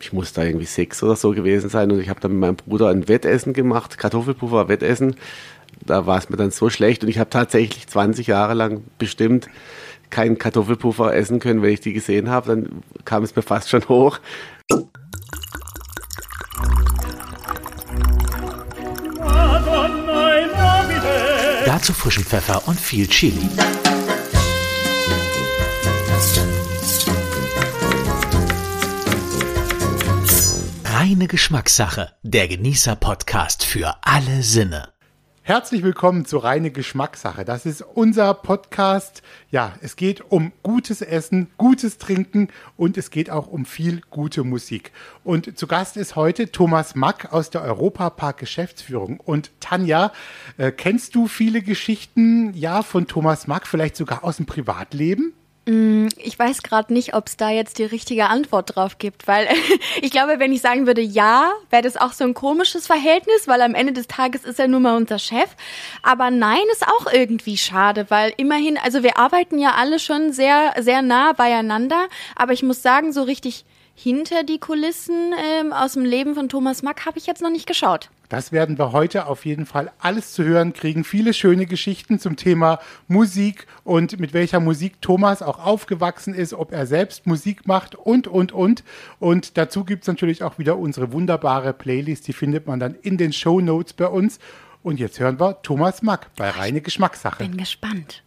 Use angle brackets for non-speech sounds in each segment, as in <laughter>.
ich muss da irgendwie sechs oder so gewesen sein und ich habe dann mit meinem Bruder ein Wettessen gemacht, Kartoffelpuffer Wettessen. Da war es mir dann so schlecht und ich habe tatsächlich 20 Jahre lang bestimmt keinen Kartoffelpuffer essen können, wenn ich die gesehen habe. Dann kam es mir fast schon hoch. Dazu frischen Pfeffer und viel Chili. Reine Geschmackssache, der Genießer-Podcast für alle Sinne. Herzlich willkommen zu Reine Geschmackssache. Das ist unser Podcast. Ja, es geht um gutes Essen, gutes Trinken und es geht auch um viel gute Musik. Und zu Gast ist heute Thomas Mack aus der Europapark Geschäftsführung. Und Tanja, äh, kennst du viele Geschichten, ja, von Thomas Mack, vielleicht sogar aus dem Privatleben? Mm, ich weiß gerade nicht, ob es da jetzt die richtige Antwort drauf gibt, weil <laughs> ich glaube, wenn ich sagen würde ja, wäre das auch so ein komisches Verhältnis, weil am Ende des Tages ist er nur mal unser Chef. Aber nein ist auch irgendwie schade, weil immerhin, also wir arbeiten ja alle schon sehr, sehr nah beieinander, aber ich muss sagen, so richtig hinter die Kulissen ähm, aus dem Leben von Thomas Mack habe ich jetzt noch nicht geschaut. Das werden wir heute auf jeden Fall alles zu hören kriegen. Viele schöne Geschichten zum Thema Musik und mit welcher Musik Thomas auch aufgewachsen ist, ob er selbst Musik macht und, und, und. Und dazu gibt es natürlich auch wieder unsere wunderbare Playlist. Die findet man dann in den Show Notes bei uns. Und jetzt hören wir Thomas Mack bei Reine Geschmackssache. Bin gespannt.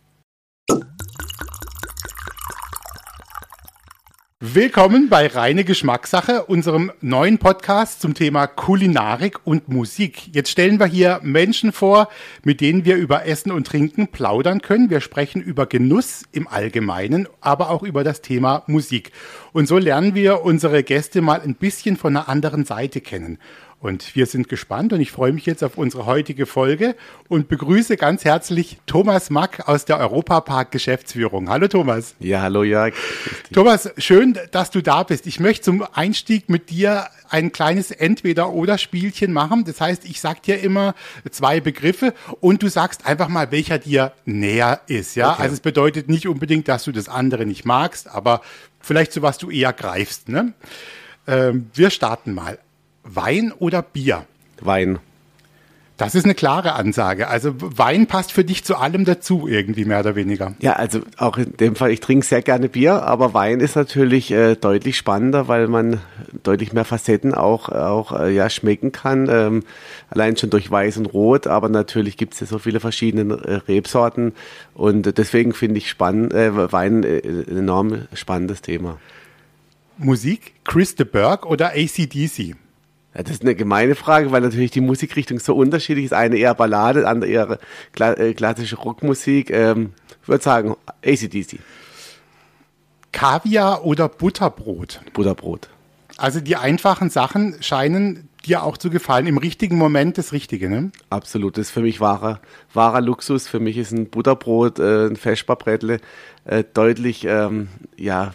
Willkommen bei Reine Geschmackssache, unserem neuen Podcast zum Thema Kulinarik und Musik. Jetzt stellen wir hier Menschen vor, mit denen wir über Essen und Trinken plaudern können. Wir sprechen über Genuss im Allgemeinen, aber auch über das Thema Musik. Und so lernen wir unsere Gäste mal ein bisschen von einer anderen Seite kennen. Und wir sind gespannt und ich freue mich jetzt auf unsere heutige Folge und begrüße ganz herzlich Thomas Mack aus der Europapark Geschäftsführung. Hallo Thomas. Ja, hallo Jörg. Thomas, schön, dass du da bist. Ich möchte zum Einstieg mit dir ein kleines Entweder-Oder-Spielchen machen. Das heißt, ich sag dir immer zwei Begriffe und du sagst einfach mal, welcher dir näher ist. Ja, okay. also es bedeutet nicht unbedingt, dass du das andere nicht magst, aber vielleicht so was du eher greifst. Ne? Ähm, wir starten mal. Wein oder Bier? Wein. Das ist eine klare Ansage. Also Wein passt für dich zu allem dazu, irgendwie mehr oder weniger. Ja, also auch in dem Fall, ich trinke sehr gerne Bier, aber Wein ist natürlich äh, deutlich spannender, weil man deutlich mehr Facetten auch, auch äh, ja, schmecken kann. Ähm, allein schon durch Weiß und Rot, aber natürlich gibt es ja so viele verschiedene äh, Rebsorten und deswegen finde ich spannend, äh, Wein äh, ein enorm spannendes Thema. Musik, Chris de Burgh oder ACDC? Ja, das ist eine gemeine Frage, weil natürlich die Musikrichtung so unterschiedlich ist. Eine eher Ballade, andere eher kla äh, klassische Rockmusik. Ähm, ich würde sagen ACDC. Kaviar oder Butterbrot? Butterbrot. Also die einfachen Sachen scheinen dir auch zu gefallen. Im richtigen Moment das Richtige, ne? Absolut. Das ist für mich wahrer, wahrer Luxus. Für mich ist ein Butterbrot, äh, ein Feschbarbrettle äh, deutlich ähm, ja,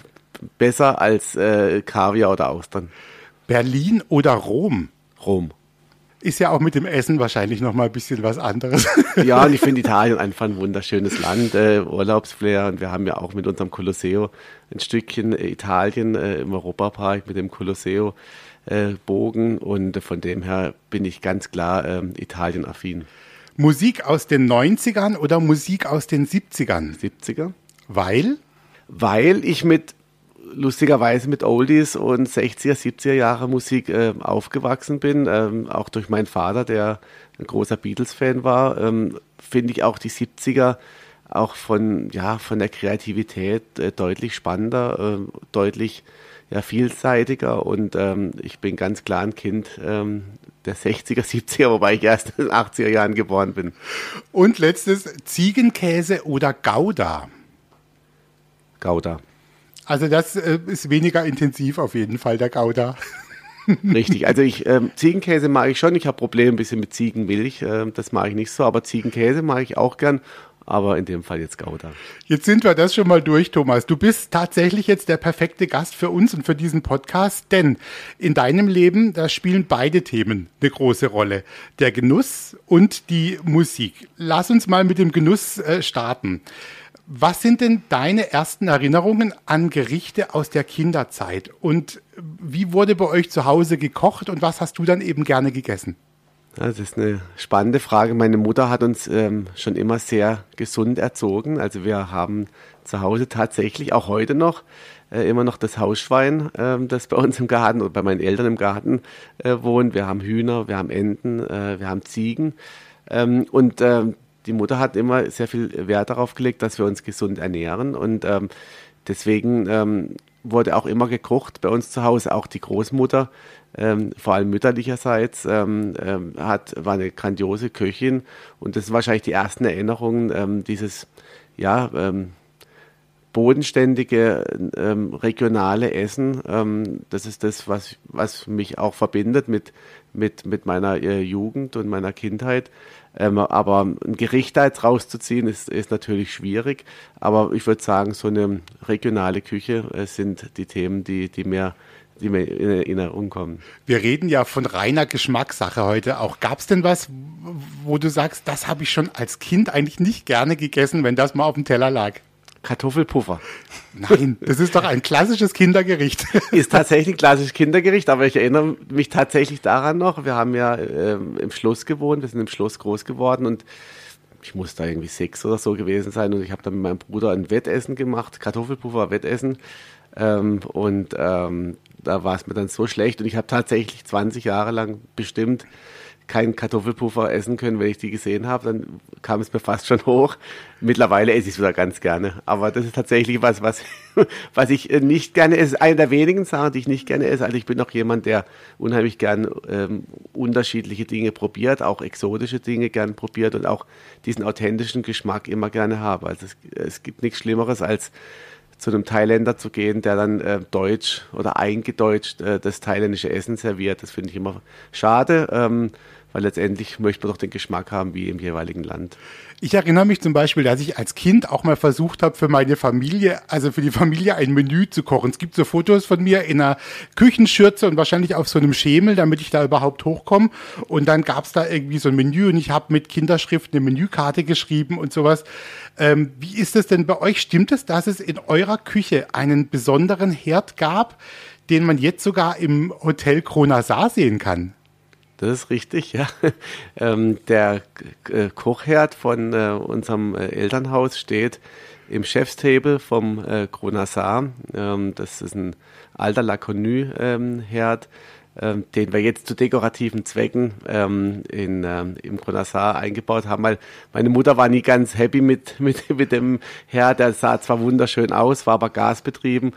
besser als äh, Kaviar oder Austern. Berlin oder Rom? Rom. Ist ja auch mit dem Essen wahrscheinlich noch mal ein bisschen was anderes. <laughs> Ja, und ich finde Italien einfach ein wunderschönes Land, äh, Urlaubsflair. Und wir haben ja auch mit unserem Colosseo ein Stückchen Italien äh, im Europapark mit dem Colosseo äh, Bogen. Und von dem her bin ich ganz klar äh, Italien-affin. Musik aus den 90ern oder Musik aus den 70ern? 70er. Weil? Weil ich mit lustigerweise mit Oldies und 60er, 70er Jahre Musik äh, aufgewachsen bin, ähm, auch durch meinen Vater, der ein großer Beatles-Fan war, ähm, finde ich auch die 70er auch von, ja, von der Kreativität äh, deutlich spannender, äh, deutlich ja, vielseitiger und ähm, ich bin ganz klar ein Kind ähm, der 60er, 70er, wobei ich erst in den 80er Jahren geboren bin. Und letztes, Ziegenkäse oder Gouda? Gouda. Also das äh, ist weniger intensiv auf jeden Fall, der Gouda. <laughs> Richtig, also ich ähm, Ziegenkäse mag ich schon. Ich habe Probleme ein bisschen mit Ziegenmilch, äh, das mag ich nicht so, aber Ziegenkäse mag ich auch gern. Aber in dem Fall jetzt Gouda. Jetzt sind wir das schon mal durch, Thomas. Du bist tatsächlich jetzt der perfekte Gast für uns und für diesen Podcast, denn in deinem Leben, da spielen beide Themen eine große Rolle. Der Genuss und die Musik. Lass uns mal mit dem Genuss äh, starten. Was sind denn deine ersten Erinnerungen an Gerichte aus der Kinderzeit? Und wie wurde bei euch zu Hause gekocht und was hast du dann eben gerne gegessen? Das ist eine spannende Frage. Meine Mutter hat uns ähm, schon immer sehr gesund erzogen. Also wir haben zu Hause tatsächlich auch heute noch äh, immer noch das Hausschwein, äh, das bei uns im Garten oder bei meinen Eltern im Garten äh, wohnt. Wir haben Hühner, wir haben Enten, äh, wir haben Ziegen. Ähm, und ähm, die Mutter hat immer sehr viel Wert darauf gelegt, dass wir uns gesund ernähren. Und ähm, deswegen ähm, wurde auch immer gekocht bei uns zu Hause. Auch die Großmutter ähm, vor allem mütterlicherseits, ähm, ähm, hat, war eine grandiose Köchin und das sind wahrscheinlich die ersten Erinnerungen, ähm, dieses, ja, ähm, bodenständige, regionale Essen. Das ist das, was, was mich auch verbindet mit, mit, mit meiner äh, Jugend und meiner Kindheit. Ähm, aber ein Gericht da jetzt rauszuziehen, ist, ist natürlich schwierig. Aber ich würde sagen, so eine regionale Küche äh, sind die Themen, die, die mir die mir in Erinnerung kommen. Wir reden ja von reiner Geschmackssache heute auch. Gab es denn was, wo du sagst, das habe ich schon als Kind eigentlich nicht gerne gegessen, wenn das mal auf dem Teller lag? Kartoffelpuffer. Nein, das ist doch ein klassisches Kindergericht. Ist tatsächlich ein klassisches Kindergericht, aber ich erinnere mich tatsächlich daran noch. Wir haben ja äh, im Schloss gewohnt, wir sind im Schloss groß geworden und ich muss da irgendwie sechs oder so gewesen sein und ich habe dann mit meinem Bruder ein Wettessen gemacht, Kartoffelpuffer Wettessen. Ähm, und ähm, da war es mir dann so schlecht und ich habe tatsächlich 20 Jahre lang bestimmt keinen Kartoffelpuffer essen können, wenn ich die gesehen habe, dann kam es mir fast schon hoch. Mittlerweile esse ich es wieder ganz gerne. Aber das ist tatsächlich was, was, <laughs> was ich nicht gerne esse. Eine der wenigen Sachen, die ich nicht gerne esse. Also ich bin auch jemand, der unheimlich gern ähm, unterschiedliche Dinge probiert, auch exotische Dinge gern probiert und auch diesen authentischen Geschmack immer gerne habe. Also es, es gibt nichts Schlimmeres als zu einem Thailänder zu gehen, der dann äh, deutsch oder eingedeutscht äh, das thailändische Essen serviert. Das finde ich immer schade. Ähm, weil letztendlich möchte man doch den Geschmack haben wie im jeweiligen Land. Ich erinnere mich zum Beispiel, dass ich als Kind auch mal versucht habe, für meine Familie, also für die Familie ein Menü zu kochen. Es gibt so Fotos von mir in einer Küchenschürze und wahrscheinlich auf so einem Schemel, damit ich da überhaupt hochkomme. Und dann gab es da irgendwie so ein Menü und ich habe mit Kinderschrift eine Menükarte geschrieben und sowas. Ähm, wie ist es denn bei euch? Stimmt es, dass es in eurer Küche einen besonderen Herd gab, den man jetzt sogar im Hotel Kronasar sehen kann? Das ist richtig, ja. <laughs> Ähm, der äh, Kochherd von äh, unserem äh, Elternhaus steht im Chefstable vom äh, Gronasar. Ähm, das ist ein alter Laconnu-Herd, ähm, den wir jetzt zu dekorativen Zwecken ähm, in, ähm, im Gronasar eingebaut haben, weil meine Mutter war nie ganz happy mit, <laughs> mit, mit dem Herd. Der sah zwar wunderschön aus, war aber gasbetrieben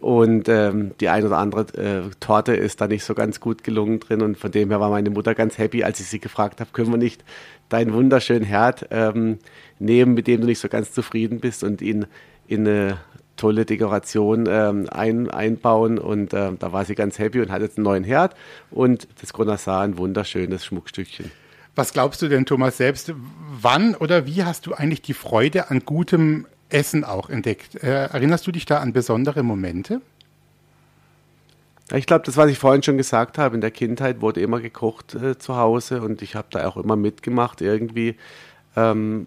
und ähm, die ein oder andere äh, Torte ist da nicht so ganz gut gelungen drin. Und von dem her war meine Mutter ganz happy, als ich sie gefragt habe, können wir nicht deinen wunderschönen Herd ähm, nehmen, mit dem du nicht so ganz zufrieden bist und ihn in eine tolle Dekoration ähm, ein, einbauen. Und äh, da war sie ganz happy und hat jetzt einen neuen Herd und das Gronassar ein wunderschönes Schmuckstückchen. Was glaubst du denn, Thomas, selbst? Wann oder wie hast du eigentlich die Freude an gutem Essen auch entdeckt. Äh, erinnerst du dich da an besondere Momente? Ich glaube, das, was ich vorhin schon gesagt habe, in der Kindheit wurde immer gekocht äh, zu Hause und ich habe da auch immer mitgemacht irgendwie. Ähm,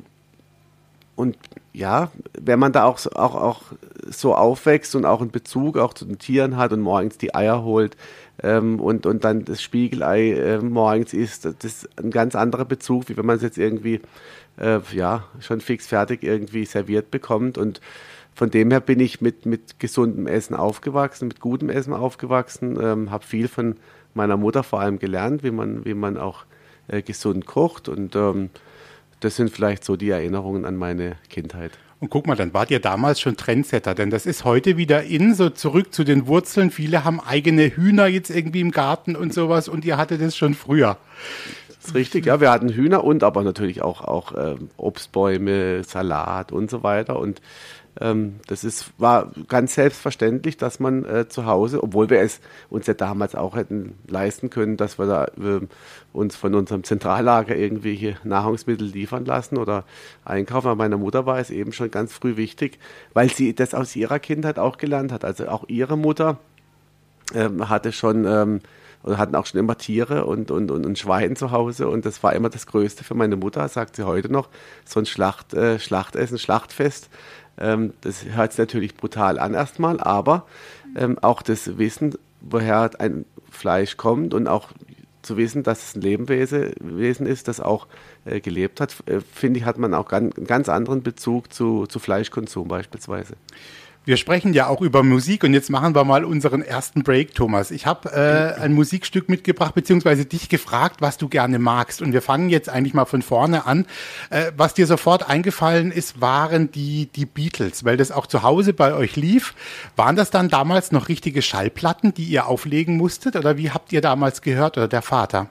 und ja, wenn man da auch, so, auch, auch so aufwächst und auch einen Bezug auch zu den Tieren hat und morgens die Eier holt ähm, und, und dann das Spiegelei äh, morgens isst, das ist ein ganz anderer Bezug, wie wenn man es jetzt irgendwie äh, ja, schon fix fertig irgendwie serviert bekommt. Und von dem her bin ich mit, mit gesundem Essen aufgewachsen, mit gutem Essen aufgewachsen, ähm, habe viel von meiner Mutter vor allem gelernt, wie man, wie man auch äh, gesund kocht. Und ähm, das sind vielleicht so die Erinnerungen an meine Kindheit. Und guck mal, dann wart ihr damals schon Trendsetter, denn das ist heute wieder in, so zurück zu den Wurzeln. Viele haben eigene Hühner jetzt irgendwie im Garten und sowas und ihr hattet es schon früher. Ist richtig, ja. Wir hatten Hühner und aber natürlich auch, auch ähm, Obstbäume, Salat und so weiter. Und ähm, das ist, war ganz selbstverständlich, dass man äh, zu Hause, obwohl wir es uns ja damals auch hätten leisten können, dass wir da äh, uns von unserem Zentrallager irgendwelche Nahrungsmittel liefern lassen oder einkaufen. Aber meiner Mutter war es eben schon ganz früh wichtig, weil sie das aus ihrer Kindheit auch gelernt hat. Also auch ihre Mutter ähm, hatte schon ähm, oder hatten auch schon immer Tiere und, und, und ein Schwein zu Hause und das war immer das Größte für meine Mutter, sagt sie heute noch, so ein Schlacht, äh, Schlachtessen, Schlachtfest. Ähm, das hört sich natürlich brutal an erstmal, aber ähm, auch das Wissen, woher ein Fleisch kommt und auch zu wissen, dass es ein Lebewesen ist, das auch äh, gelebt hat, äh, finde ich, hat man auch ganz, einen ganz anderen Bezug zu, zu Fleischkonsum beispielsweise. Wir sprechen ja auch über Musik und jetzt machen wir mal unseren ersten Break, Thomas. Ich habe äh, ein Musikstück mitgebracht, beziehungsweise dich gefragt, was du gerne magst. Und wir fangen jetzt eigentlich mal von vorne an. Äh, was dir sofort eingefallen ist, waren die, die Beatles, weil das auch zu Hause bei euch lief. Waren das dann damals noch richtige Schallplatten, die ihr auflegen musstet? Oder wie habt ihr damals gehört oder der Vater?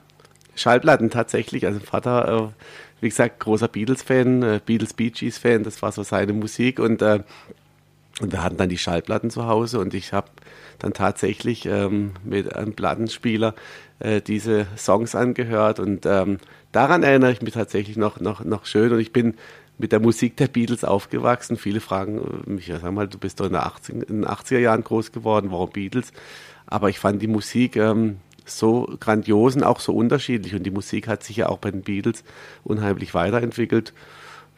Schallplatten tatsächlich. Also Vater, äh, wie gesagt, großer Beatles-Fan, äh, Beatles Bee Gees-Fan, das war so seine Musik und äh, und wir hatten dann die Schallplatten zu Hause und ich habe dann tatsächlich ähm, mit einem Plattenspieler äh, diese Songs angehört und ähm, daran erinnere ich mich tatsächlich noch, noch, noch schön und ich bin mit der Musik der Beatles aufgewachsen. Viele fragen mich, ja, sag mal, du bist doch in, 80, in den 80er Jahren groß geworden, warum Beatles? Aber ich fand die Musik ähm, so grandios und auch so unterschiedlich und die Musik hat sich ja auch bei den Beatles unheimlich weiterentwickelt.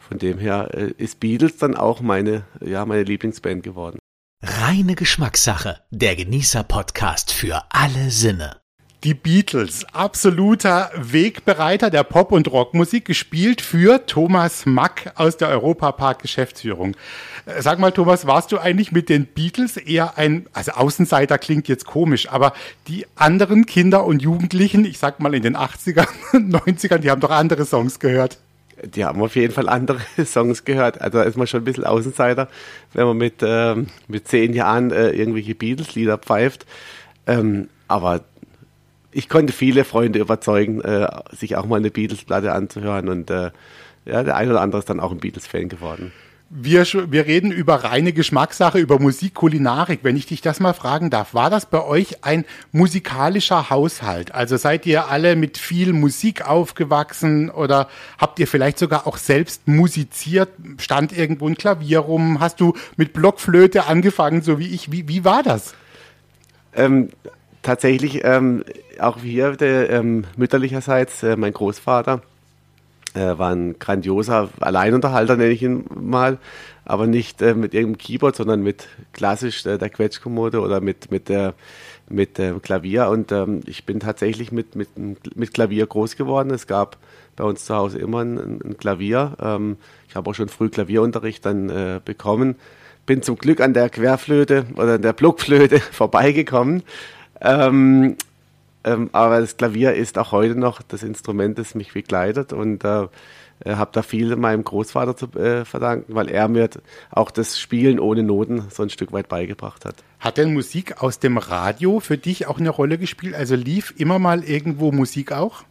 Von dem her äh, ist Beatles dann auch meine, ja, meine Lieblingsband geworden. Reine Geschmackssache, der Genießer-Podcast für alle Sinne. Die Beatles, absoluter Wegbereiter der Pop- und Rockmusik, gespielt für Thomas Mack aus der Europapark Geschäftsführung. Äh, sag mal, Thomas, warst du eigentlich mit den Beatles eher ein, also Außenseiter klingt jetzt komisch, aber die anderen Kinder und Jugendlichen, ich sag mal in den 80ern, 90ern, <laughs> die haben doch andere Songs gehört die haben auf jeden Fall andere <laughs> Songs gehört. Also da ist man schon ein bisschen Außenseiter, wenn man mit, ähm, mit zehn Jahren äh, irgendwelche Beatles-Lieder pfeift. Ähm, aber ich konnte viele Freunde überzeugen, äh, sich auch mal eine Beatles-Platte anzuhören. Und äh, ja, der eine oder andere ist dann auch ein Beatles-Fan geworden. Wir, wir reden über reine Geschmackssache, über Musik, Kulinarik. Wenn ich dich das mal fragen darf, war das bei euch ein musikalischer Haushalt? Also seid ihr alle mit viel Musik aufgewachsen oder habt ihr vielleicht sogar auch selbst musiziert? Stand irgendwo ein Klavier rum? Hast du mit Blockflöte angefangen, so wie ich? Wie, wie war das? Ähm, tatsächlich, ähm, auch hier der, ähm, mütterlicherseits, äh, mein Großvater äh, war ein grandioser Alleinunterhalter, nenne ich ihn mal, aber nicht äh, mit irgendeinem Keyboard, sondern mit klassisch äh, der Quetschkommode oder mit, mit, der, mit dem Klavier. Und ähm, ich bin tatsächlich mit, mit, mit Klavier groß geworden. Es gab bei uns zu Hause immer ein, ein Klavier. Ähm, ich habe auch schon früh Klavierunterricht dann äh, bekommen. Bin zum Glück an der Querflöte oder der Blockflöte <laughs> vorbeigekommen. Ähm, ähm, aber das Klavier ist auch heute noch das Instrument, das mich begleitet und äh, habe da viel meinem Großvater zu äh, verdanken, weil er mir auch das Spielen ohne Noten so ein Stück weit beigebracht hat. Hat denn Musik aus dem Radio für dich auch eine Rolle gespielt? Also lief immer mal irgendwo Musik auch?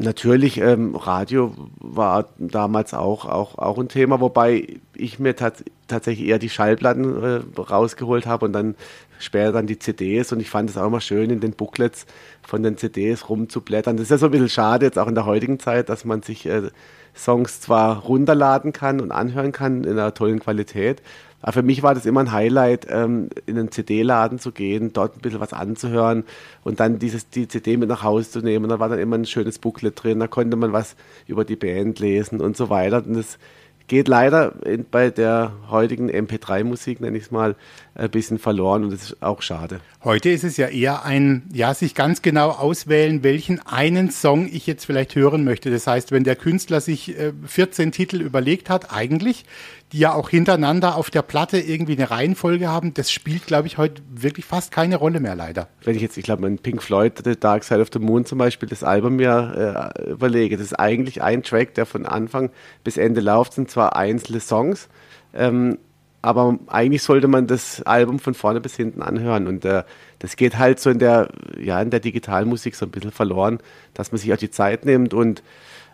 Natürlich, ähm, Radio war damals auch, auch, auch ein Thema, wobei ich mir tats tatsächlich eher die Schallplatten äh, rausgeholt habe und dann später dann die CDs und ich fand es auch immer schön, in den Booklets von den CDs rumzublättern. Das ist ja so ein bisschen schade jetzt auch in der heutigen Zeit, dass man sich äh, Songs zwar runterladen kann und anhören kann in einer tollen Qualität, aber für mich war das immer ein Highlight, ähm, in einen CD-Laden zu gehen, dort ein bisschen was anzuhören und dann dieses, die CD mit nach Hause zu nehmen. Da war dann immer ein schönes Booklet drin, da konnte man was über die Band lesen und so weiter. Und das geht leider in, bei der heutigen MP3-Musik, nenne ich es mal, ein bisschen verloren und das ist auch schade. Heute ist es ja eher ein, ja, sich ganz genau auswählen, welchen einen Song ich jetzt vielleicht hören möchte. Das heißt, wenn der Künstler sich 14 äh, Titel überlegt hat, eigentlich, die ja auch hintereinander auf der Platte irgendwie eine Reihenfolge haben, das spielt, glaube ich, heute wirklich fast keine Rolle mehr, leider. Wenn ich jetzt, ich glaube, mein Pink Floyd, The Dark Side of the Moon zum Beispiel, das Album mir äh, überlege, das ist eigentlich ein Track, der von Anfang bis Ende läuft, sind zwar einzelne Songs, ähm, aber eigentlich sollte man das Album von vorne bis hinten anhören und äh, das geht halt so in der, ja, in der Digitalmusik so ein bisschen verloren, dass man sich auch die Zeit nimmt und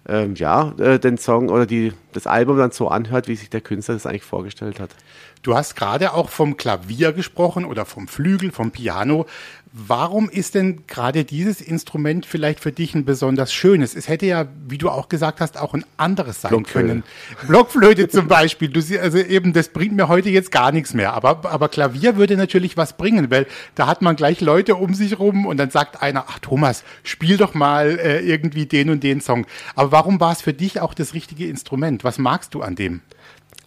ähm, ja, äh, den Song oder die, das Album dann so anhört, wie sich der Künstler das eigentlich vorgestellt hat. Du hast gerade auch vom Klavier gesprochen oder vom Flügel, vom Piano. Warum ist denn gerade dieses Instrument vielleicht für dich ein besonders schönes? Es hätte ja, wie du auch gesagt hast, auch ein anderes sein Blockflöte. können. Blockflöte zum Beispiel. Du siehst, also eben, das bringt mir heute jetzt gar nichts mehr. Aber, aber Klavier würde natürlich was bringen, weil da hat man gleich Leute um sich rum und dann sagt einer, ach Thomas, spiel doch mal äh, irgendwie den und den Song. Aber warum war es für dich auch das richtige Instrument? Was magst du an dem?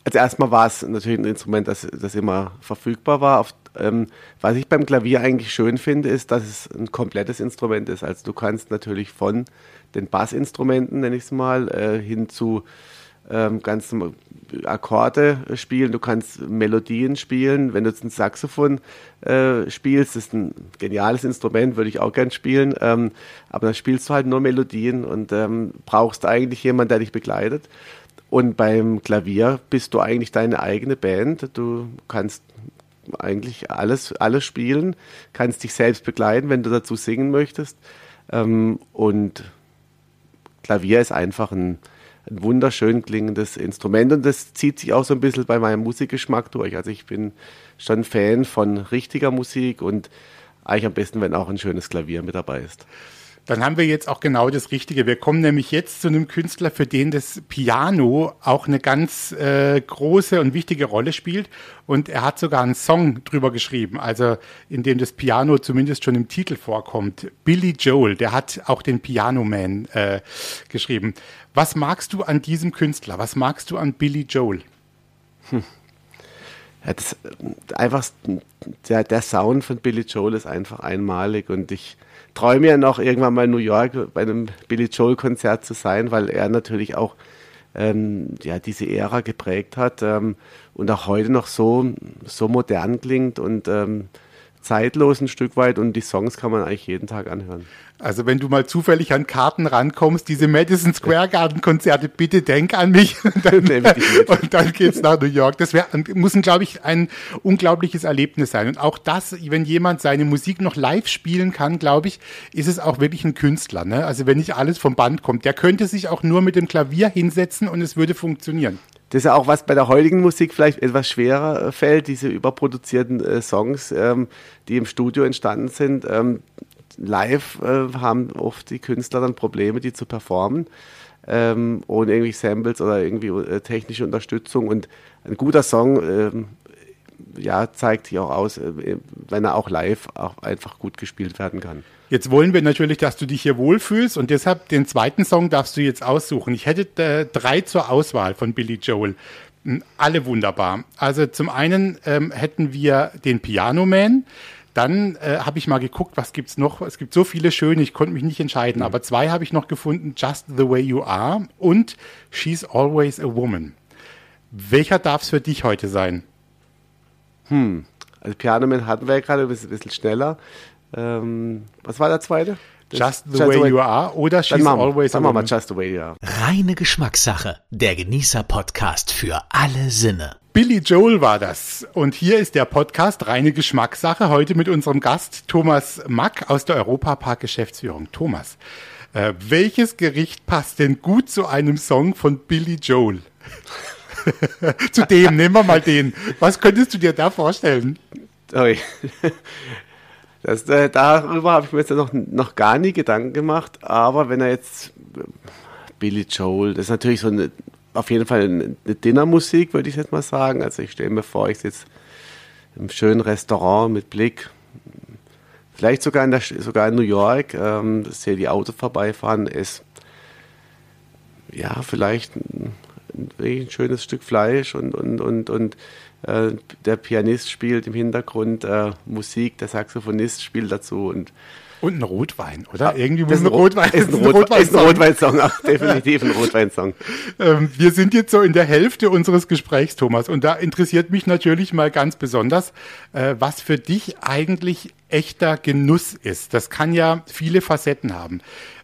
Also erstmal war es natürlich ein Instrument, das, das immer verfügbar war. Auf, Ähm, was ich beim Klavier eigentlich schön finde, ist, dass es ein komplettes Instrument ist. Also du kannst natürlich von den Bassinstrumenten, nenne ich es mal, äh, hin zu ähm, ganz Akkorde spielen, du kannst Melodien spielen. Wenn du jetzt ein Saxophon äh, spielst, ist ein geniales Instrument, würde ich auch gern spielen, ähm, aber dann spielst du halt nur Melodien und ähm, brauchst eigentlich jemanden, der dich begleitet. Und beim Klavier bist du eigentlich deine eigene Band. Du kannst eigentlich alles, alles spielen, kannst dich selbst begleiten, wenn du dazu singen möchtest. Ähm, und Klavier ist einfach ein, ein wunderschön klingendes Instrument und das zieht sich auch so ein bisschen bei meinem Musikgeschmack durch. Also ich bin schon Fan von richtiger Musik und eigentlich am besten, wenn auch ein schönes Klavier mit dabei ist. Dann haben wir jetzt auch genau das Richtige. Wir kommen nämlich jetzt zu einem Künstler, für den das Piano auch eine ganz äh, große und wichtige Rolle spielt. Und er hat sogar einen Song drüber geschrieben, also in dem das Piano zumindest schon im Titel vorkommt. Billy Joel, der hat auch den Piano Man äh, geschrieben. Was magst du an diesem Künstler? Was magst du an Billy Joel? Hm. Ja, das, einfach der, der Sound von Billy Joel ist einfach einmalig und ich träume ja noch irgendwann mal in New York bei einem Billy Joel Konzert zu sein, weil er natürlich auch ähm, ja, diese Ära geprägt hat ähm, und auch heute noch so, so modern klingt und ähm, zeitlos ein Stück weit und die Songs kann man eigentlich jeden Tag anhören. Also wenn du mal zufällig an Karten rankommst, diese Madison Square Garden Konzerte, bitte denk an mich <laughs> und dann, und dann geht's nach New York. Das wär, muss, glaube ich, ein unglaubliches Erlebnis sein. Und auch das, wenn jemand seine Musik noch live spielen kann, glaube ich, ist es auch wirklich ein Künstler. Ne? Also wenn nicht alles vom Band kommt, der könnte sich auch nur mit dem Klavier hinsetzen und es würde funktionieren. Das ist ja auch was bei der heutigen Musik vielleicht etwas schwerer äh, fällt, diese überproduzierten äh, Songs, ähm, die im Studio entstanden sind. Ähm, live äh, haben oft die Künstler dann Probleme, die zu performen, ähm, ohne irgendwie Samples oder irgendwie äh, technische Unterstützung. Und ein guter Song ähm, ja, zeigt sich auch aus, äh, wenn er auch live auch einfach gut gespielt werden kann. Jetzt wollen wir natürlich, dass du dich hier wohlfühlst und deshalb den zweiten Song darfst du jetzt aussuchen. Ich hätte äh, drei zur Auswahl von Billy Joel. Hm, alle wunderbar. Also zum einen ähm, hätten wir den Piano Man. Dann äh, habe ich mal geguckt, was gibt's noch? Es gibt so viele schöne, ich konnte mich nicht entscheiden, mhm. aber zwei habe ich noch gefunden, Just the Way You Are und She's Always a Woman. Welcher darf es für dich heute sein? Hm, also Pianoman hatten wir ja gerade, ein bisschen schneller. Ähm, was war der zweite? Just the, just way, way, you are oder She's machen, Always a Woman. Just the way you are. Reine Geschmackssache. Der Genießer-Podcast für alle Sinne. Billy Joel war das. Und hier ist der Podcast Reine Geschmackssache. Heute mit unserem Gast Thomas Mack aus der Europapark Geschäftsführung. Thomas, äh, welches Gericht passt denn gut zu einem Song von Billy Joel? <laughs> zu dem, nehmen wir mal den. Was könntest du dir da vorstellen? Oi. <laughs> Das, äh, darüber habe ich mir jetzt noch, noch gar nie Gedanken gemacht, aber wenn er jetzt Billy Joel, das ist natürlich so eine auf jeden Fall eine Dinnermusik, würde ich jetzt mal sagen. Also ich stelle mir vor, ich sitze im schönen Restaurant mit Blick, vielleicht sogar in, der, sogar in New York, ähm, sehe die Autos vorbeifahren, esse ja, vielleicht ein, ein, schönes Stück Fleisch und, und, und, und äh, der Pianist spielt im Hintergrund äh, Musik, der Saxophonist spielt dazu und und ein Rotwein, oder? Ah, Irgendwie muss ein Rotwein. <laughs> Ist ein, Rot Rotwein ist ein Rotweinsong, auch definitiv ein Rotweinsong. <laughs> ähm, wir sind jetzt so in der Hälfte unseres Gesprächs, Thomas, und da interessiert mich natürlich mal ganz besonders, äh, was für dich eigentlich echter Genuss ist. Das kann ja viele Facetten haben.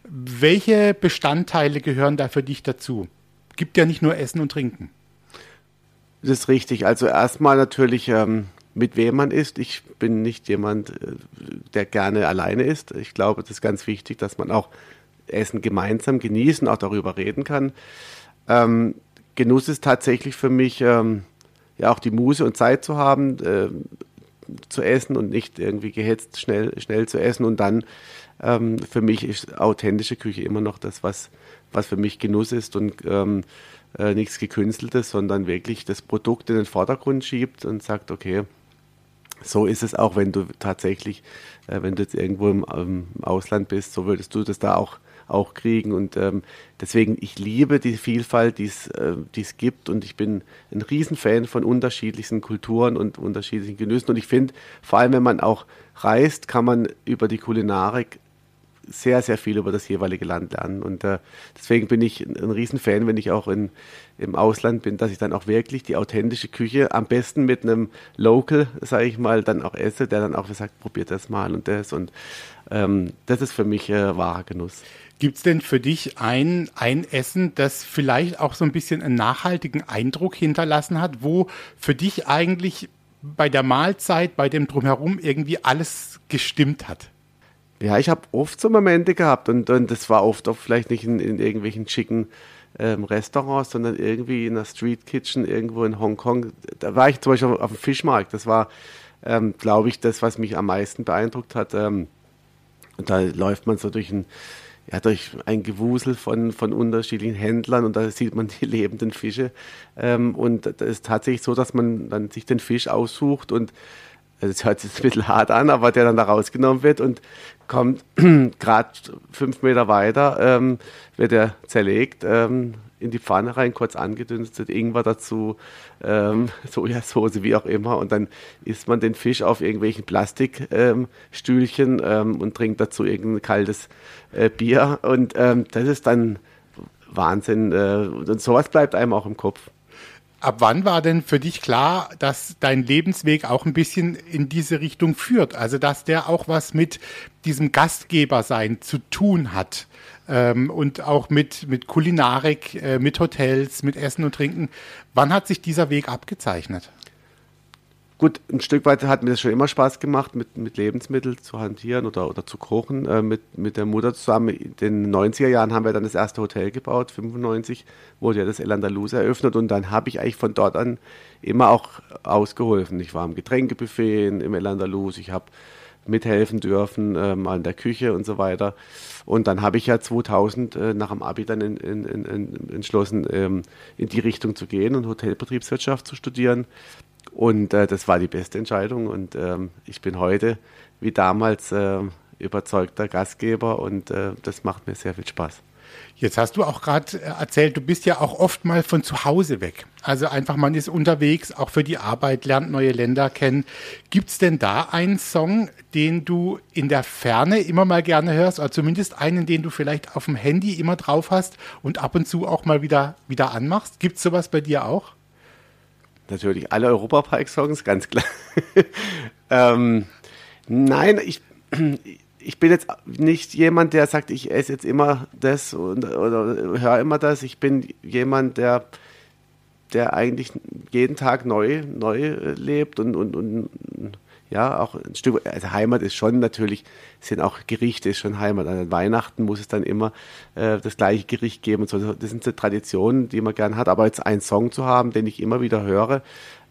Welche Bestandteile gehören da für dich dazu? Gibt ja nicht nur Essen und Trinken. Das ist richtig. Also erstmal natürlich ähm, mit wem man isst. Ich bin nicht jemand, äh, der gerne alleine isst. Ich glaube, es ist ganz wichtig, dass man auch Essen gemeinsam genießen, auch darüber reden kann. Ähm, Genuss ist tatsächlich für mich ähm, ja auch die Muße und Zeit zu haben, äh, zu essen und nicht irgendwie gehetzt schnell, schnell zu essen. Und dann ähm, für mich ist authentische Küche immer noch das, was, was für mich Genuss ist und ähm, äh, nichts Gekünsteltes, sondern wirklich das Produkt in den Vordergrund schiebt und sagt, okay, so ist es auch, wenn du tatsächlich, äh, wenn du jetzt irgendwo im, im, Ausland bist, so würdest du das da auch, auch kriegen. Und ähm, deswegen, ich liebe die Vielfalt, die äh, es gibt. Und ich bin ein Riesenfan von unterschiedlichsten Kulturen und unterschiedlichen Genüssen. Und ich finde, vor allem wenn man auch reist, kann man über die Kulinarik sehr, sehr viel über das jeweilige Land lernen. Und äh, deswegen bin ich ein, Riesenfan, wenn ich auch in, im Ausland bin, dass ich dann auch wirklich die authentische Küche am besten mit einem Local, sage ich mal, dann auch esse, der dann auch sagt, probiert das mal und das. Und ähm, das ist für mich äh, wahrer Genuss. Gibt es denn für dich ein, ein Essen, das vielleicht auch so ein bisschen einen nachhaltigen Eindruck hinterlassen hat, wo für dich eigentlich bei der Mahlzeit, bei dem Drumherum irgendwie alles gestimmt hat? Ja, ich habe oft so Momente gehabt und, und das war oft auch vielleicht nicht in, in irgendwelchen schicken ähm, Restaurants, sondern irgendwie in einer Street Kitchen irgendwo in Hongkong. Da war ich zum Beispiel auf dem Fischmarkt. Das war, ähm, glaube ich, das, was mich am meisten beeindruckt hat. Ähm, und da läuft man so durch ein, ja, durch ein Gewusel von, von unterschiedlichen Händlern und da sieht man die <laughs> lebenden Fische. Ähm, und das ist tatsächlich so, dass man dann sich den Fisch aussucht und also das hört sich ein bisschen hart an, aber der dann da rausgenommen wird und kommt <clears throat> gerade fünf Meter weiter, ähm, wird er zerlegt, ähm, in die Pfanne rein, kurz angedünstet, Ingwer dazu, ähm, <laughs> Sojasauce, wie auch immer. Und dann isst man den Fisch auf irgendwelchen Plastikstühlchen ähm, und trinkt dazu irgendein kaltes äh, Bier. Und ähm, das ist dann Wahnsinn. Äh, und sowas bleibt einem auch im Kopf. Ab wann war denn für dich klar, dass dein Lebensweg auch ein bisschen in diese Richtung führt? Also, dass der auch was mit diesem Gastgebersein zu tun hat ähm, und auch mit, mit Kulinarik, äh, mit Hotels, mit Essen und Trinken. Wann hat sich dieser Weg abgezeichnet? Gut, ein Stück weit hat mir das schon immer Spaß gemacht, mit, mit Lebensmitteln zu hantieren oder, oder zu kochen. Äh, mit, mit der Mutter zusammen. In den 90er Jahren haben wir dann das erste Hotel gebaut, 95 wurde ja das El Andalus eröffnet und dann habe ich eigentlich von dort an immer auch ausgeholfen. Ich war im Getränkebuffet im El Andalus, ich habe mithelfen dürfen, äh, mal in der Küche und so weiter. Und dann habe ich ja 2000 äh, nach dem Abi dann in, in, in, entschlossen, ähm, in die Richtung zu gehen und Hotelbetriebswirtschaft zu studieren. Und äh, das war die beste Entscheidung. Und ähm, ich bin heute wie damals äh, überzeugter Gastgeber und äh, das macht mir sehr viel Spaß. Jetzt hast du auch gerade äh, erzählt, du bist ja auch oft mal von zu Hause weg. Also einfach, man ist unterwegs, auch für die Arbeit, lernt neue Länder kennen. Gibt es denn da einen Song, den du in der Ferne immer mal gerne hörst, oder zumindest einen, den du vielleicht auf dem Handy immer drauf hast und ab und zu auch mal wieder, wieder anmachst? Gibt es sowas bei dir auch? Natürlich alle Europapark-Songs, ganz klar. <laughs> ähm, nein, ich, ich bin jetzt nicht jemand, der sagt, ich esse jetzt immer das und, oder höre immer das. Ich bin jemand, der, der eigentlich jeden Tag neu, neu lebt und, und, und ja, auch ein Stück, also Heimat ist schon natürlich, sind auch Gerichte, ist schon Heimat. An Weihnachten muss es dann immer äh, das gleiche Gericht geben und so. Das sind so Traditionen, die man gern hat. Aber jetzt einen Song zu haben, den ich immer wieder höre,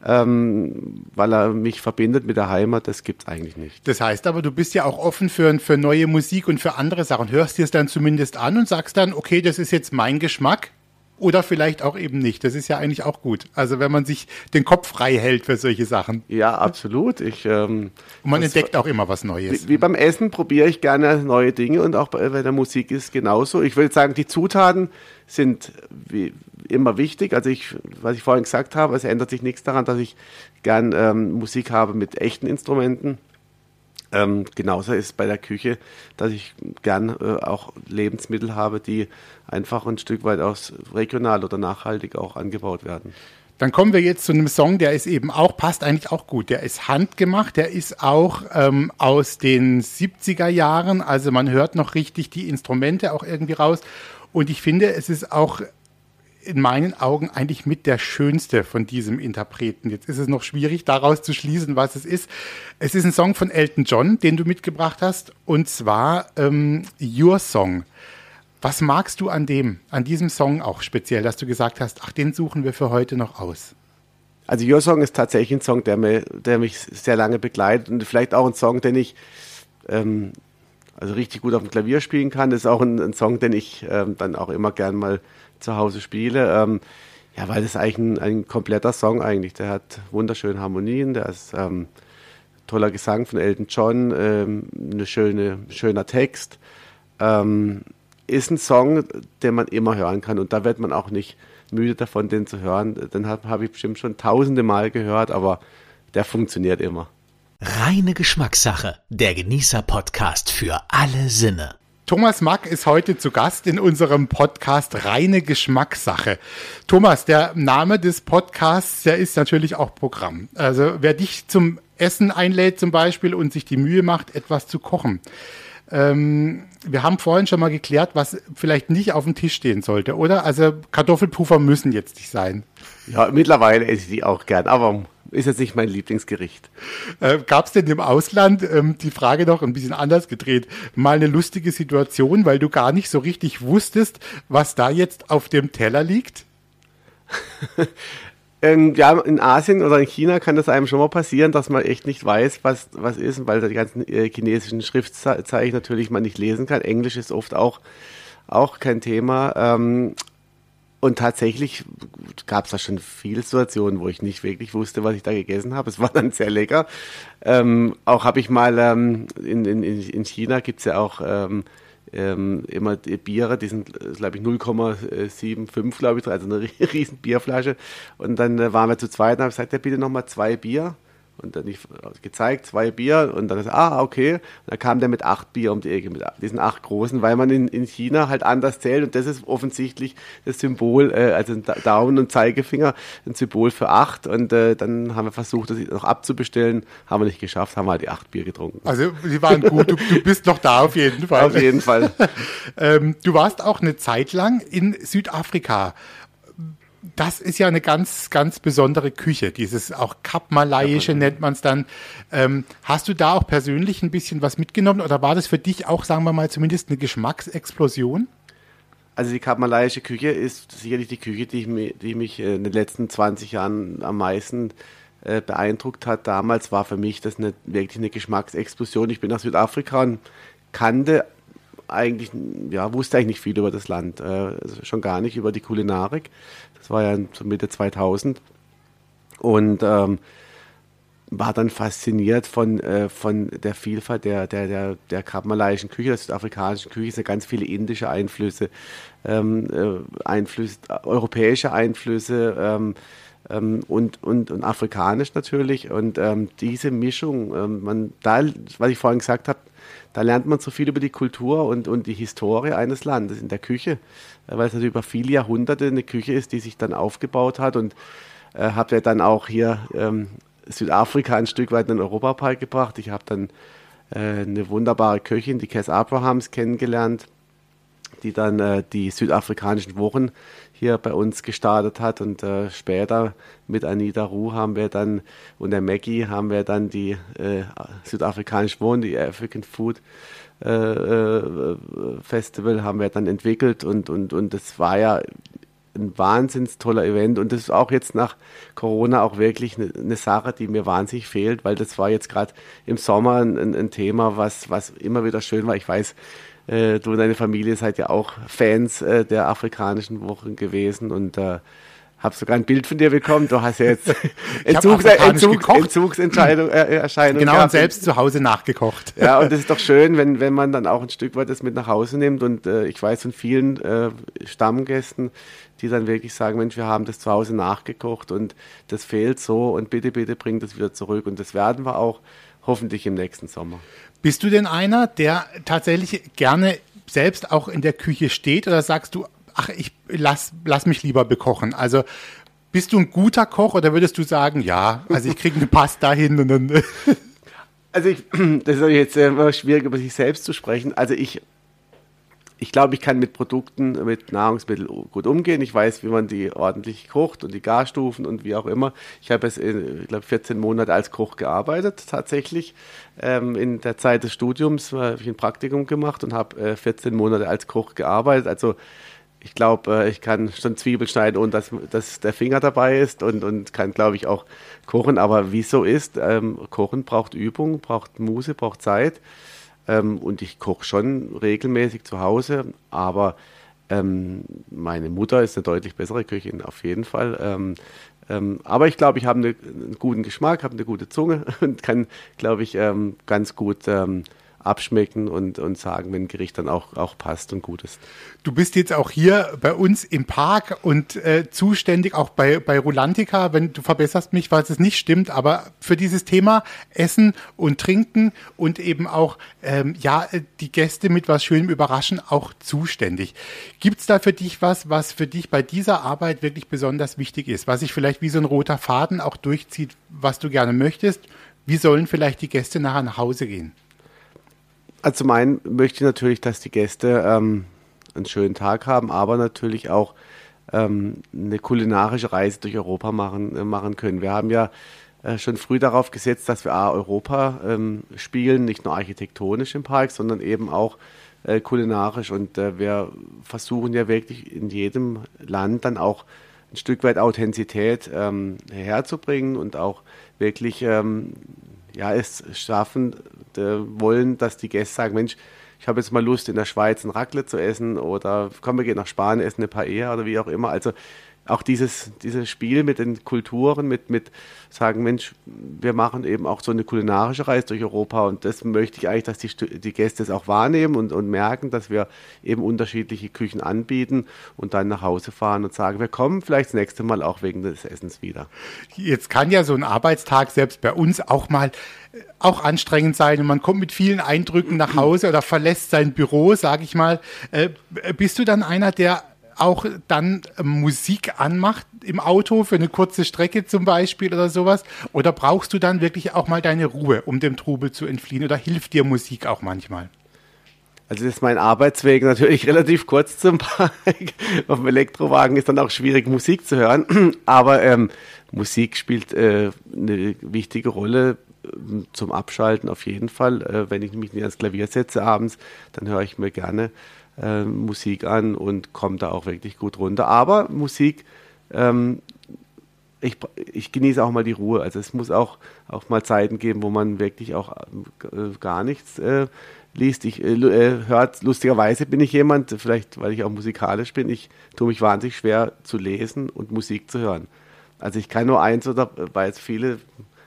ähm, weil er mich verbindet mit der Heimat, das gibt es eigentlich nicht. Das heißt aber, du bist ja auch offen für, für neue Musik und für andere Sachen. Hörst dir es dann zumindest an und sagst dann, okay, das ist jetzt mein Geschmack, oder vielleicht auch eben nicht. Das ist ja eigentlich auch gut. Also wenn man sich den Kopf frei hält für solche Sachen. Ja, absolut. Ich, ähm, und man entdeckt auch immer was Neues. Wie, wie beim Essen probiere ich gerne neue Dinge und auch bei, bei der Musik ist genauso. Ich würde sagen, die Zutaten sind wie immer wichtig. Also ich, was ich vorhin gesagt habe, es ändert sich nichts daran, dass ich gern ähm, Musik habe mit echten Instrumenten. Ähm, genauso ist es bei der Küche, dass ich gern äh, auch Lebensmittel habe, die einfach ein Stück weit aus regional oder nachhaltig auch angebaut werden. Dann kommen wir jetzt zu einem Song, der ist eben auch, passt eigentlich auch gut. Der ist handgemacht, der ist auch ähm, aus den 70er Jahren, also man hört noch richtig die Instrumente auch irgendwie raus. Und ich finde, es ist auch in meinen Augen eigentlich mit der schönste von diesem Interpreten. Jetzt ist es noch schwierig, daraus zu schließen, was es ist. Es ist ein Song von Elton John, den du mitgebracht hast, und zwar ähm, Your Song. Was magst du an dem, an diesem Song auch speziell, dass du gesagt hast, ach, den suchen wir für heute noch aus? Also Your Song ist tatsächlich ein Song, der, mir, der mich sehr lange begleitet und vielleicht auch ein Song, den ich ähm, also richtig gut auf dem Klavier spielen kann. Das ist auch ein, ein Song, den ich ähm, dann auch immer gern mal zu Hause spiele. Ähm, ja, weil das ist eigentlich ein, ein, kompletter Song eigentlich. Der hat wunderschöne Harmonien, der ist ähm, toller Gesang von Elton John, ähm, eine schöne, schöner Text. Ähm, ist ein Song, den man immer hören kann und da wird man auch nicht müde davon, den zu hören. Den habe hab ich bestimmt schon tausende Mal gehört, aber der funktioniert immer. Reine Geschmackssache, der Genießer-Podcast für alle Sinne. Thomas Mack ist heute zu Gast in unserem Podcast Reine Geschmackssache. Thomas, der Name des Podcasts, der ist natürlich auch Programm. Also wer dich zum Essen einlädt zum Beispiel und sich die Mühe macht, etwas zu kochen. Ähm, wir haben vorhin schon mal geklärt, was vielleicht nicht auf dem Tisch stehen sollte, oder? Also Kartoffelpuffer müssen jetzt nicht sein. Ja, mittlerweile esse ich die auch gern, aber ist jetzt nicht mein Lieblingsgericht. Äh, Gab es denn im Ausland, ähm, die Frage noch ein bisschen anders gedreht, mal eine lustige Situation, weil du gar nicht so richtig wusstest, was da jetzt auf dem Teller liegt? <laughs> ähm, ja, in Asien oder in China kann das einem schon mal passieren, dass man echt nicht weiß, was, was ist, weil die ganzen äh, chinesischen Schriftzeichen natürlich man nicht lesen kann. Englisch ist oft auch, auch kein Thema. Ähm, und tatsächlich gab es da schon viele Situationen, wo ich nicht wirklich wusste, was ich da gegessen habe. Es war dann sehr lecker. Ähm, auch habe ich mal ähm, in, in, in China gibt es ja auch ähm, ähm, immer die Biere, die sind, glaube ich, 0,75, glaube ich, also eine <laughs> riesen Bierflasche. Und dann äh, waren wir zu zweit und habe gesagt, ja, bitte nochmal zwei Bier. Und dann ich gezeigt, zwei Bier und dann ist, ah, okay. Und dann kam der mit acht Bier um die Ecke, mit diesen acht großen, weil man in, in China halt anders zählt und das ist offensichtlich das Symbol, äh, also Daumen und Zeigefinger, ein Symbol für acht und äh, dann haben wir versucht, das noch abzubestellen, haben wir nicht geschafft, haben wir halt die acht Bier getrunken. Also sie waren gut, du, du bist noch da auf jeden <laughs> Fall. Auf jeden Fall. <laughs> ähm, du warst auch eine Zeit lang in Südafrika das ist ja eine ganz, ganz besondere Küche. Dieses auch Kapmalayische nennt man es dann. Ähm, hast du da auch persönlich ein bisschen was mitgenommen oder war das für dich auch, sagen wir mal, zumindest eine Geschmacksexplosion? Also die kapmalayische Küche ist sicherlich die Küche, die, die mich in den letzten 20 Jahren am meisten äh, beeindruckt hat. Damals war für mich das eine, wirklich eine Geschmacksexplosion. Ich bin nach Südafrika und kannte eigentlich, ja, wusste eigentlich nicht viel über das Land, äh, also schon gar nicht über die Kulinarik. Das war ja Mitte 2000. Und ähm, war dann fasziniert von, äh, von der Vielfalt der, der, der, der kapmalayischen Küche, der südafrikanischen Küche. Es sind ganz viele indische Einflüsse, ähm, äh, Einflüsse europäische Einflüsse ähm, ähm, und, und, und afrikanisch natürlich. Und ähm, diese Mischung, ähm, man, da, was ich vorhin gesagt habe, da lernt man so viel über die Kultur und, und die Historie eines Landes in der Küche weil es natürlich über viele Jahrhunderte eine Küche ist, die sich dann aufgebaut hat und äh, habe ja dann auch hier ähm, Südafrika ein Stück weit in den Europapark gebracht. Ich habe dann äh, eine wunderbare Köchin, die Cass Abrahams, kennengelernt, die dann äh, die südafrikanischen Wochen hier bei uns gestartet hat. Und äh, später mit Anita Ruh haben wir dann und der Maggie haben wir dann die äh, südafrikanischen Wochen, die African Food äh, äh, Festival haben wir dann entwickelt. Und, und, und das war ja ein wahnsinns toller Event. Und das ist auch jetzt nach Corona auch wirklich eine, eine Sache, die mir wahnsinnig fehlt, weil das war jetzt gerade im Sommer ein, ein, Thema, was, was immer wieder schön war. Ich weiß, äh, du und deine Familie seid ja auch Fans äh, der afrikanischen Wochen gewesen und äh, habe sogar ein Bild von dir bekommen. Du hast ja jetzt <laughs> Entzugs Entzug, Entzugserscheinung äh, Genau, gehabt. und selbst zu Hause nachgekocht. Ja, und das <laughs> ist doch schön, wenn, wenn man dann auch ein Stück weit das mit nach Hause nimmt. Und äh, ich weiß von vielen äh, Stammgästen, die dann wirklich sagen, Mensch, wir haben das zu Hause nachgekocht und das fehlt so und bitte, bitte bringt das wieder zurück. Und das werden wir auch hoffentlich im nächsten Sommer. Bist du denn einer, der tatsächlich gerne selbst auch in der Küche steht oder sagst du, ach, ich lass, lass mich lieber bekochen. Also bist du ein guter Koch oder würdest du sagen, ja, also ich kriege eine Pasta hin und dann. <laughs> also ich, <clears throat> das ist jetzt immer schwierig, über sich selbst zu sprechen. Also ich, ich glaube, ich kann mit Produkten, mit Nahrungsmitteln gut umgehen. Ich weiß, wie man die ordentlich kocht und die Garstufen und wie auch immer. Ich habe jetzt, ich glaube, 14 Monate als Koch gearbeitet, tatsächlich. Ähm, in der Zeit des Studiums habe ich ein Praktikum gemacht und habe äh, 14 Monate als Koch gearbeitet. Also ich glaube, äh, ich kann schon Zwiebel schneiden, ohne dass, dass der Finger dabei ist und, und kann, glaube ich, auch kochen. Aber wie so ist, ähm, Kochen braucht Übung, braucht Muße, braucht Zeit. Ähm, und ich koche schon regelmäßig zu Hause, aber ähm, meine Mutter ist eine deutlich bessere Köchin, auf jeden Fall. Ähm, ähm, aber ich glaube, ich habe eine, einen guten Geschmack, habe eine gute Zunge <laughs> und kann, glaube ich, ähm, ganz gut abschmecken und, und sagen, wenn ein Gericht dann auch, auch passt und gut ist. Du bist jetzt auch hier bei uns im Park und äh, zuständig auch bei, bei Rulantica, wenn du verbesserst mich, falls es nicht stimmt, aber für dieses Thema Essen und Trinken und eben auch ähm, ja die Gäste mit was Schönem überraschen auch zuständig. Gibt es da für dich was, was für dich bei dieser Arbeit wirklich besonders wichtig ist, was sich vielleicht wie so ein roter Faden auch durchzieht, was du gerne möchtest? Wie sollen vielleicht die Gäste nachher nach Hause gehen? Also zum einen möchte ich natürlich, dass die Gäste ähm, einen schönen Tag haben, aber natürlich auch ähm, eine kulinarische Reise durch Europa machen, äh, machen können. Wir haben ja äh, schon früh darauf gesetzt, dass wir A, Europa ähm, spielen, nicht nur architektonisch im Park, sondern eben auch äh, kulinarisch. Und äh, wir versuchen ja wirklich in jedem Land dann auch ein Stück weit Authentizität ähm, herzubringen und auch wirklich ähm, ja, es schaffen, wollen, dass die Gäste sagen, Mensch, ich habe jetzt mal Lust, in der Schweiz ein Raclette zu essen oder komm, wir gehen nach Spanien, essen eine Paella oder wie auch immer. Also auch dieses, dieses Spiel mit den Kulturen, mit, mit sagen, Mensch, wir machen eben auch so eine kulinarische Reise durch Europa und das möchte ich eigentlich, dass die, die Gäste es auch wahrnehmen und, und merken, dass wir eben unterschiedliche Küchen anbieten und dann nach Hause fahren und sagen, wir kommen vielleicht das nächste Mal auch wegen des Essens wieder. Jetzt kann ja so ein Arbeitstag selbst bei uns auch mal äh, auch anstrengend sein und man kommt mit vielen Eindrücken nach Hause oder verlässt sein Büro, sage ich mal. Äh, bist du dann einer, der auch dann Musik anmacht im Auto für eine kurze Strecke zum Beispiel oder sowas? Oder brauchst du dann wirklich auch mal deine Ruhe, um dem Trubel zu entfliehen? Oder hilft dir Musik auch manchmal? Also das ist mein Arbeitsweg natürlich <laughs> relativ kurz zum Bike. Auf dem Elektrowagen ist dann auch schwierig, Musik zu hören. <clears throat> Aber ähm, Musik spielt äh, eine wichtige Rolle ähm, zum Abschalten auf jeden Fall. Äh, wenn ich mich nicht ans Klavier setze abends, dann höre ich mir gerne äh, Musik an und komme da auch wirklich gut runter. Aber Musik, ähm, ich, ich genieße auch mal die Ruhe. Also es muss auch, auch mal Zeiten geben, wo man wirklich auch äh, gar nichts äh, liest. Ich äh, äh, hört, lustigerweise bin ich jemand, vielleicht weil ich auch musikalisch bin, ich tue mich wahnsinnig schwer zu lesen und Musik zu hören. Also ich kann nur eins oder weil viele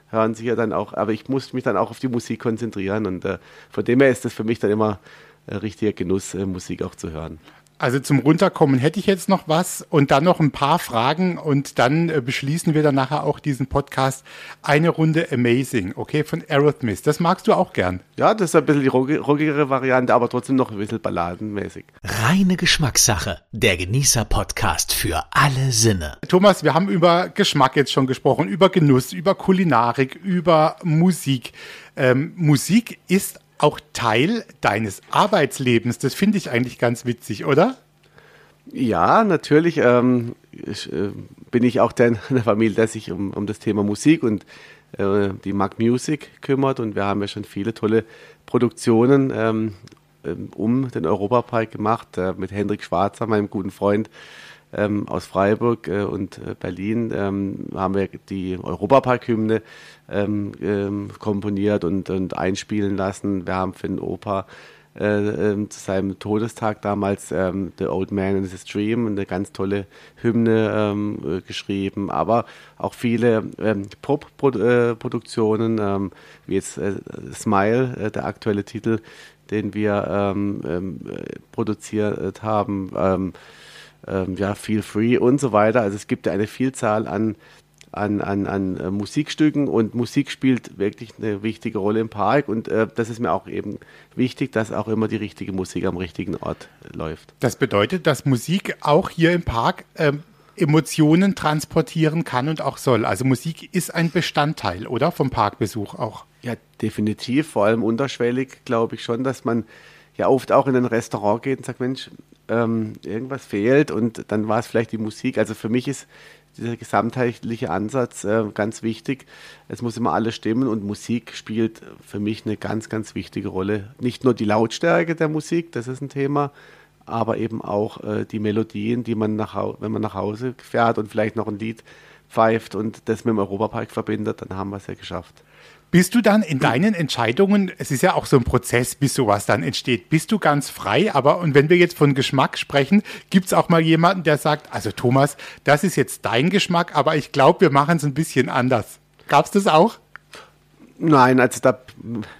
hören sich ja dann auch, aber ich muss mich dann auch auf die Musik konzentrieren und äh, von dem her ist das für mich dann immer richtiger Genuss, äh, Musik auch zu hören. Also zum Runterkommen hätte ich jetzt noch was und dann noch ein paar Fragen und dann äh, beschließen wir dann nachher auch diesen Podcast. Eine Runde Amazing, okay, von Aerosmith. Das magst du auch gern. Ja, das ist ein bisschen die rockigere Variante, aber trotzdem noch ein bisschen balladenmäßig. Reine Geschmackssache, der Genießer-Podcast für alle Sinne. Thomas, wir haben über Geschmack jetzt schon gesprochen, über Genuss, über Kulinarik, über Musik. Ähm, Musik ist auch Teil deines Arbeitslebens. Das finde ich eigentlich ganz witzig, oder? Ja, natürlich ähm, ich, äh, bin ich auch der in <laughs> der Familie, der sich um, um das Thema Musik und äh, die Mag Music kümmert. Und wir haben ja schon viele tolle Produktionen ähm, ähm um den Europapark gemacht, äh, mit Hendrik Schwarzer, meinem guten Freund ähm, aus Freiburg äh, und äh, Berlin ähm, haben wir die Europapark-Hymne ähm, ähm, komponiert und, und einspielen lassen. Wir haben für den Opa äh, ähm, zu seinem Todestag damals ähm, The Old Man in His Dream, eine ganz tolle Hymne ähm, äh, geschrieben, aber auch viele ähm, Pop-Produktionen, ähm, wie jetzt äh, Smile, äh, der aktuelle Titel, den wir ähm, ähm, produziert haben, ähm, ja, Feel Free und so weiter. Also es gibt ja eine Vielzahl an, an, an, an äh, Musikstücken und Musik spielt wirklich eine wichtige Rolle im Park und äh, das ist mir auch eben wichtig, dass auch immer die richtige Musik am richtigen Ort läuft. Das bedeutet, dass Musik auch hier im Park ähm, Emotionen transportieren kann und auch soll. Also Musik ist ein Bestandteil, oder? Vom Parkbesuch auch. Ja, definitiv. Vor allem unterschwellig glaube ich schon, dass man ja oft auch in ein Restaurant geht und sagt, Mensch, ähm, irgendwas fehlt und dann war es vielleicht die Musik. Also für mich ist dieser gesamtheitliche Ansatz äh, ganz wichtig. Es muss immer alles stimmen und Musik spielt für mich eine ganz, ganz wichtige Rolle. Nicht nur die Lautstärke der Musik, das ist ein Thema, aber eben auch äh, die Melodien, die man nach, wenn man nach Hause fährt und vielleicht noch ein Lied pfeift und das mit dem Europapark verbindet, dann haben wir es ja geschafft. Bist du dann in deinen Entscheidungen, es ist ja auch so ein Prozess, bis sowas dann entsteht, bist du ganz frei, aber und wenn wir jetzt von Geschmack sprechen, gibt es auch mal jemanden, der sagt, also Thomas, das ist jetzt dein Geschmack, aber ich glaube, wir machen es ein bisschen anders. Gab es das auch? Nein, also da,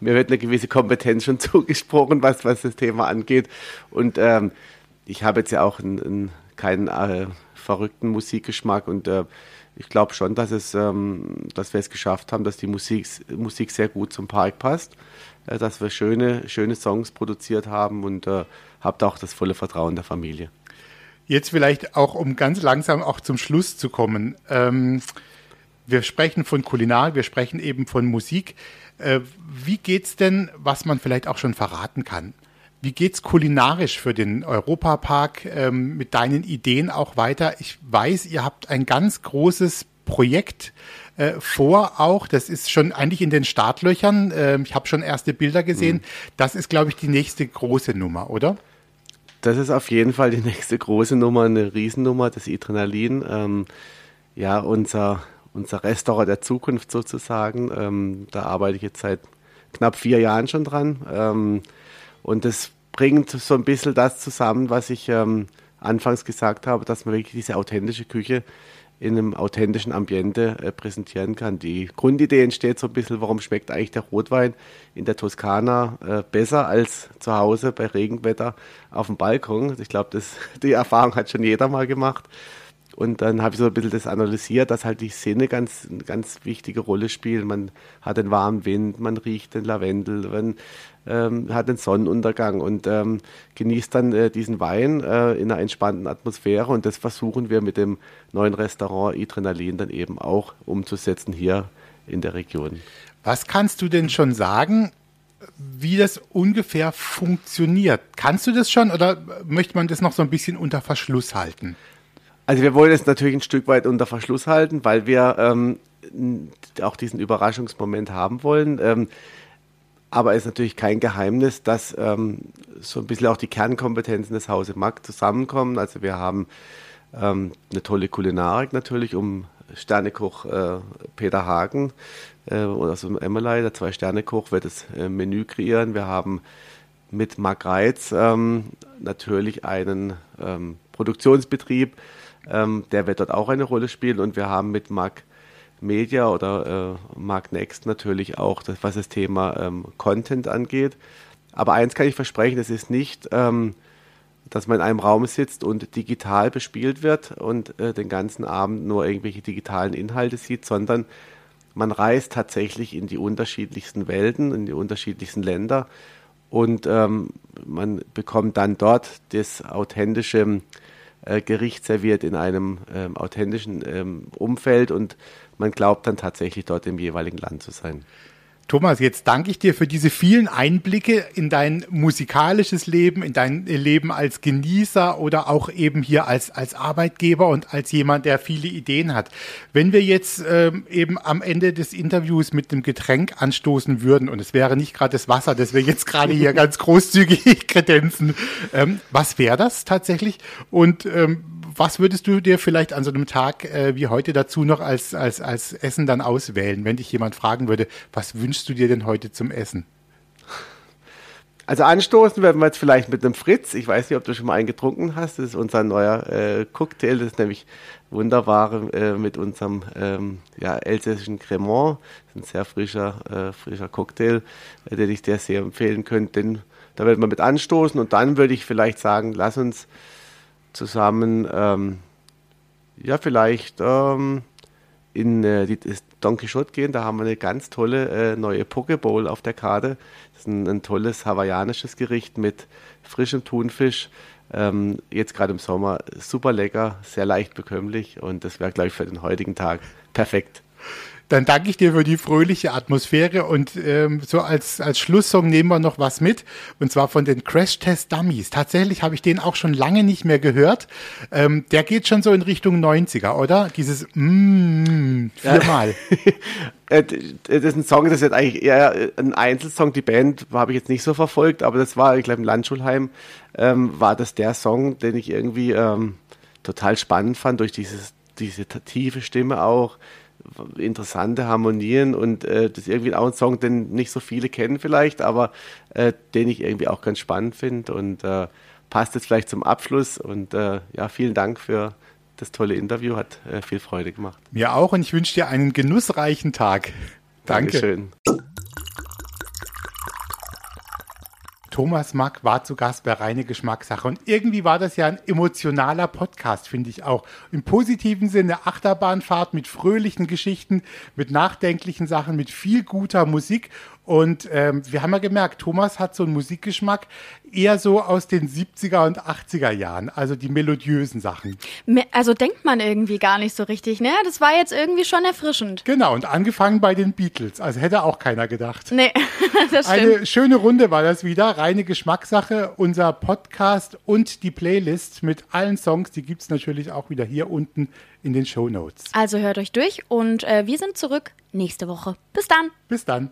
mir wird eine gewisse Kompetenz schon <laughs> zugesprochen, was, was das Thema angeht. Und ähm, ich habe jetzt ja auch einen, einen, keinen äh, verrückten Musikgeschmack und äh, ich glaube schon, dass, es, ähm, dass wir es geschafft haben, dass die Musik, Musik sehr gut zum Park passt, äh, dass wir schöne, schöne Songs produziert haben und äh, habt auch das volle Vertrauen der Familie. Jetzt vielleicht auch, um ganz langsam auch zum Schluss zu kommen. Ähm, wir sprechen von Kulinar, wir sprechen eben von Musik. Äh, wie geht's denn, was man vielleicht auch schon verraten kann? Wie geht's kulinarisch für den Europapark ähm, mit deinen Ideen auch weiter? Ich weiß, ihr habt ein ganz großes Projekt äh, vor auch. Das ist schon eigentlich in den Startlöchern. Ähm, ich habe schon erste Bilder gesehen. Mhm. Das ist, glaube ich, die nächste große Nummer, oder? Das ist auf jeden Fall die nächste große Nummer, eine Riesennummer, das Adrenalin. Ähm, ja, unser, unser Restaurant der Zukunft sozusagen. Ähm, da arbeite ich jetzt seit knapp vier Jahren schon dran. Und das bringt so ein bisschen das zusammen, was ich ähm, anfangs gesagt habe, dass man wirklich diese authentische Küche in einem authentischen Ambiente äh, präsentieren kann. Die Grundidee entsteht so ein bisschen, warum schmeckt eigentlich der Rotwein in der Toskana äh, besser als zu Hause bei Regenwetter auf dem Balkon. Ich glaube, <laughs> die Erfahrung hat schon jeder mal gemacht. Und dann habe ich so ein bisschen das analysiert, dass halt die Sinne ganz, eine ganz wichtige Rolle spielen. Man hat den warmen Wind, man riecht den Lavendel, man ähm, hat den Sonnenuntergang und ähm, genießt dann äh, diesen Wein äh, in einer entspannten Atmosphäre. Und das versuchen wir mit dem neuen Restaurant Adrenalin dann eben auch umzusetzen hier in der Region. Was kannst du denn schon sagen, wie das ungefähr funktioniert? Kannst du das schon oder möchte man das noch so ein bisschen unter Verschluss halten? Also wir wollen es natürlich ein Stück weit unter Verschluss halten, weil wir ähm, auch diesen Überraschungsmoment haben wollen. Ähm, aber es ist natürlich kein Geheimnis, dass ähm, so ein bisschen auch die Kernkompetenzen des Hauses Mack zusammenkommen. Also wir haben ähm, eine tolle Kulinarik natürlich um Sternekoch äh, Peter Hagen äh, also Emmelei, der Zwei-Sterne-Koch, wird das äh, Menü kreieren. Wir haben mit Mark Reitz ähm, natürlich einen ähm, Produktionsbetrieb, ähm, der wird dort auch eine Rolle spielen und wir haben mit Mark Media oder äh, Mark Next natürlich auch, das, was das Thema ähm, Content angeht. Aber eins kann ich versprechen, es ist nicht, ähm, dass man in einem Raum sitzt und digital bespielt wird und äh, den ganzen Abend nur irgendwelche digitalen Inhalte sieht, sondern man reist tatsächlich in die unterschiedlichsten Welten, in die unterschiedlichsten Länder und ähm, man bekommt dann dort das authentische äh, Gericht serviert in einem ähm, authentischen ähm, Umfeld und man glaubt dann tatsächlich dort im jeweiligen Land zu sein. Thomas, jetzt danke ich dir für diese vielen Einblicke in dein musikalisches Leben, in dein Leben als Genießer oder auch eben hier als, als Arbeitgeber und als jemand, der viele Ideen hat. Wenn wir jetzt ähm, eben am Ende des Interviews mit dem Getränk anstoßen würden, und es wäre nicht gerade das Wasser, das wir jetzt gerade hier <laughs> ganz großzügig kredenzen, ähm, was wäre das tatsächlich? Und ähm, was würdest du dir vielleicht an so einem Tag äh, wie heute dazu noch als, als, als Essen dann auswählen, wenn dich jemand fragen würde, was wünschst du dir denn heute zum Essen? Also anstoßen werden wir jetzt vielleicht mit einem Fritz. Ich weiß nicht, ob du schon mal einen getrunken hast. Das ist unser neuer äh, Cocktail. Das ist nämlich wunderbare äh, mit unserem ähm, ja, elsässischen Cremant. Das ist ein sehr frischer, äh, frischer Cocktail, äh, den ich dir sehr empfehlen könnte. Den, da werden wir mit anstoßen und dann würde ich vielleicht sagen, lass uns zusammen, ähm, ja, vielleicht ähm, in äh, die, Don Quixote gehen. Da haben wir eine ganz tolle äh, neue Pokeball auf der Karte. Das ist ein, ein tolles hawaiianisches Gericht mit frischem Thunfisch. Ähm, jetzt gerade im Sommer super lecker, sehr leicht bekömmlich und das wäre, glaube ich, für den heutigen Tag perfekt. Dann danke ich dir für die fröhliche Atmosphäre und ähm, so als, als Schlusssong nehmen wir noch was mit und zwar von den Crash Test Dummies. Tatsächlich habe ich den auch schon lange nicht mehr gehört. Ähm, der geht schon so in Richtung 90er, oder? Dieses mm, viermal. <laughs> Äh, das ist ein Song, das ist jetzt eigentlich eher ein Einzelsong. Die Band habe ich jetzt nicht so verfolgt, aber das war, ich glaube, im Landschulheim ähm, war das der Song, den ich irgendwie ähm, total spannend fand, durch dieses, diese tiefe Stimme auch interessante Harmonien und äh, das ist irgendwie auch ein Song, den nicht so viele kennen vielleicht, aber äh, den ich irgendwie auch ganz spannend finde und äh, passt jetzt vielleicht zum Abschluss und äh, ja, vielen Dank für das tolle Interview, hat äh, viel Freude gemacht. Mir auch und ich wünsche dir einen genussreichen Tag. Danke. Dankeschön. Thomas Mack war zu Gast bei Reine Geschmackssache. Und irgendwie war das ja ein emotionaler Podcast, finde ich auch. Im positiven Sinne Achterbahnfahrt mit fröhlichen Geschichten, mit nachdenklichen Sachen, mit viel guter Musik. Und ähm, wir haben ja gemerkt, Thomas hat so einen Musikgeschmack eher so aus den 70er und 80er Jahren, also die melodiösen Sachen. Also denkt man irgendwie gar nicht so richtig, ne? Das war jetzt irgendwie schon erfrischend. Genau, und angefangen bei den Beatles, also hätte auch keiner gedacht. Nee, <laughs> das stimmt. Eine schöne Runde war das wieder, reine Geschmackssache, unser Podcast und die Playlist mit allen Songs, die gibt es natürlich auch wieder hier unten in den Show Notes. Also hört euch durch und äh, wir sind zurück nächste Woche. Bis dann. Bis dann.